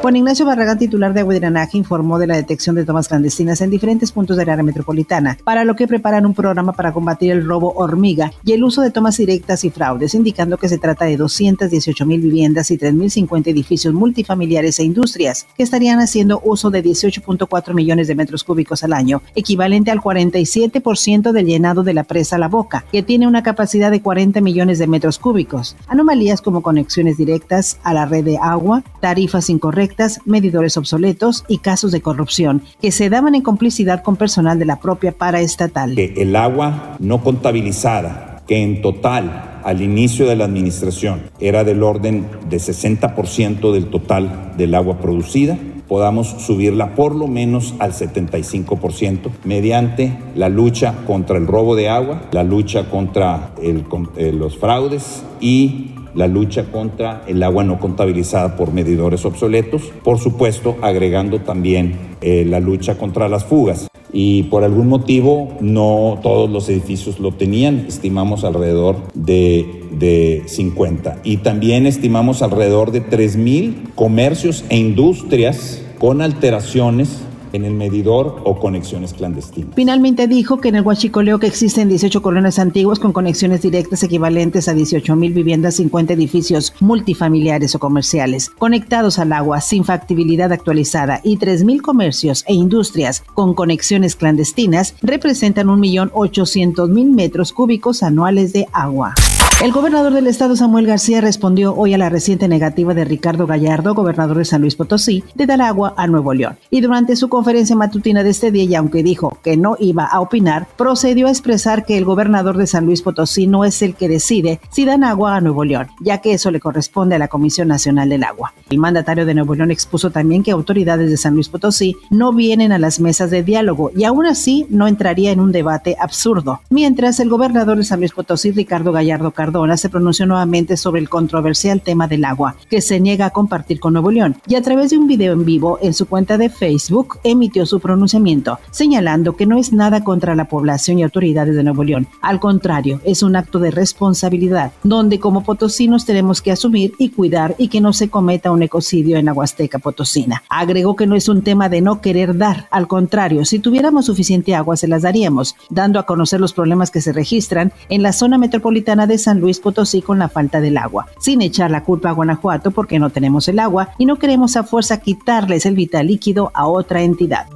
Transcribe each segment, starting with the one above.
Juan Ignacio Barragán, titular de Agua y Drenaje, informó de la detección de tomas clandestinas en diferentes puntos del área metropolitana, para lo que preparan un programa para combatir el robo hormiga y el uso de tomas directas y fraudes, indicando que se trata de 218 mil viviendas y 3.050 edificios multifamiliares e industrias, que estarían haciendo uso de 18.4 millones de metros cúbicos al año, equivalente al 47% del llenado de la presa La Boca, que tiene una capacidad de 40 millones de metros cúbicos. Anomalías como conexiones directas a la red de agua, tarifas incorrectas, medidores obsoletos y casos de corrupción que se daban en complicidad con personal de la propia paraestatal. el agua no contabilizada, que en total al inicio de la administración era del orden de 60% del total del agua producida, podamos subirla por lo menos al 75% mediante la lucha contra el robo de agua, la lucha contra eh, los fraudes y la lucha contra el agua no contabilizada por medidores obsoletos, por supuesto agregando también eh, la lucha contra las fugas. Y por algún motivo no todos los edificios lo tenían, estimamos alrededor de, de 50. Y también estimamos alrededor de 3.000 comercios e industrias con alteraciones en el medidor o conexiones clandestinas. Finalmente dijo que en el Huachicoleo que existen 18 colonias antiguas con conexiones directas equivalentes a 18 mil viviendas, 50 edificios multifamiliares o comerciales conectados al agua sin factibilidad actualizada y 3 mil comercios e industrias con conexiones clandestinas representan 1.800.000 metros cúbicos anuales de agua. El gobernador del estado Samuel García respondió hoy a la reciente negativa de Ricardo Gallardo, gobernador de San Luis Potosí, de dar agua a Nuevo León. Y durante su conferencia matutina de este día, y aunque dijo que no iba a opinar, procedió a expresar que el gobernador de San Luis Potosí no es el que decide si dan agua a Nuevo León, ya que eso le corresponde a la Comisión Nacional del Agua. El mandatario de Nuevo León expuso también que autoridades de San Luis Potosí no vienen a las mesas de diálogo y aún así no entraría en un debate absurdo. Mientras el gobernador de San Luis Potosí, Ricardo Gallardo Cardona, se pronunció nuevamente sobre el controversial tema del agua, que se niega a compartir con Nuevo León, y a través de un video en vivo en su cuenta de Facebook emitió su pronunciamiento, señalando que no es nada contra la población y autoridades de Nuevo León. Al contrario, es un acto de responsabilidad, donde como potosinos tenemos que asumir y cuidar y que no se cometa un ecocidio en la Potosina. Agregó que no es un tema de no querer dar, al contrario, si tuviéramos suficiente agua se las daríamos, dando a conocer los problemas que se registran en la zona metropolitana de San Luis Potosí con la falta del agua, sin echar la culpa a Guanajuato porque no tenemos el agua y no queremos a fuerza quitarles el vital líquido a otra entidad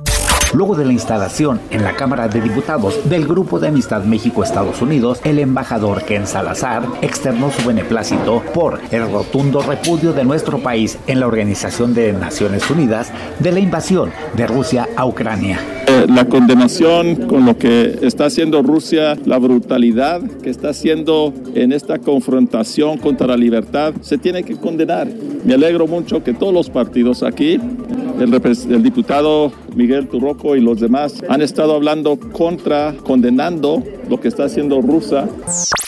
luego de la instalación en la Cámara de Diputados del Grupo de Amistad México-Estados Unidos, el embajador Ken Salazar externó su beneplácito por el rotundo repudio de nuestro país en la Organización de Naciones Unidas de la invasión de Rusia a Ucrania. Eh, la condenación con lo que está haciendo Rusia, la brutalidad que está haciendo en esta confrontación contra la libertad, se tiene que condenar. Me alegro mucho que todos los partidos aquí, el, diputado Miguel Turroco y los demás han estado hablando contra, condenando lo que está haciendo Rusia.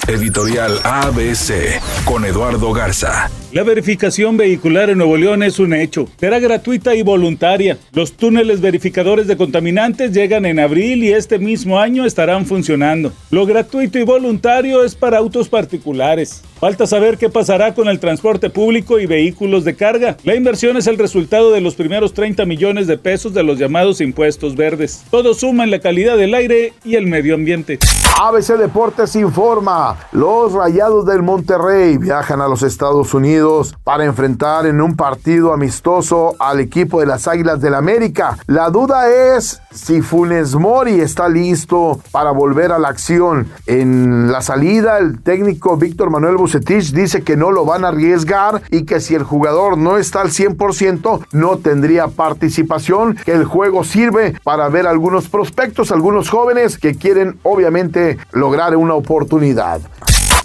Editorial ABC con Eduardo Garza. La verificación vehicular en Nuevo León es un hecho. Será gratuita y voluntaria. Los túneles verificadores de contaminantes llegan en abril y este mismo año estarán funcionando. Lo gratuito y voluntario es para autos particulares. Falta saber qué pasará con el transporte público y vehículos de carga. La inversión es el resultado de los primeros 30 millones de pesos de los llamados impuestos verdes. Todo suma en la calidad del aire y el medio ambiente. ABC Deportes informa, los Rayados del Monterrey viajan a los Estados Unidos para enfrentar en un partido amistoso al equipo de las Águilas del América. La duda es si Funes Mori está listo para volver a la acción. En la salida, el técnico Víctor Manuel Bucetich dice que no lo van a arriesgar y que si el jugador no está al 100% no tendría participación, que el juego sirve para ver algunos prospectos, algunos jóvenes que quieren obviamente lograr una oportunidad.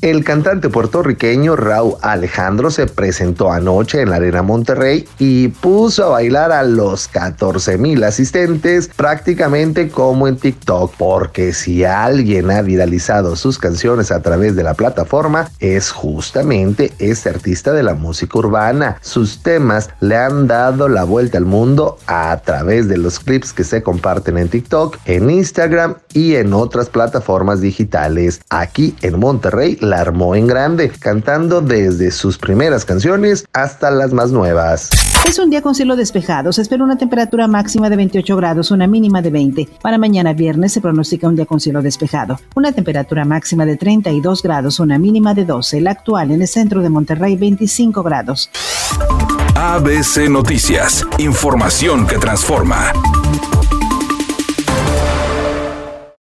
El cantante puertorriqueño Raúl Alejandro se presentó anoche en la Arena Monterrey y puso a bailar a los 14 mil asistentes prácticamente como en TikTok, porque si alguien ha viralizado sus canciones a través de la plataforma es justamente este artista de la música urbana. Sus temas le han dado la vuelta al mundo a través de los clips que se comparten en TikTok, en Instagram y en otras plataformas digitales. Aquí en Monterrey la armó en grande, cantando desde sus primeras canciones hasta las más nuevas. Es un día con cielo despejado. Se espera una temperatura máxima de 28 grados, una mínima de 20. Para mañana viernes se pronostica un día con cielo despejado. Una temperatura máxima de 32 grados, una mínima de 12. La actual en el centro de Monterrey, 25 grados. ABC Noticias. Información que transforma.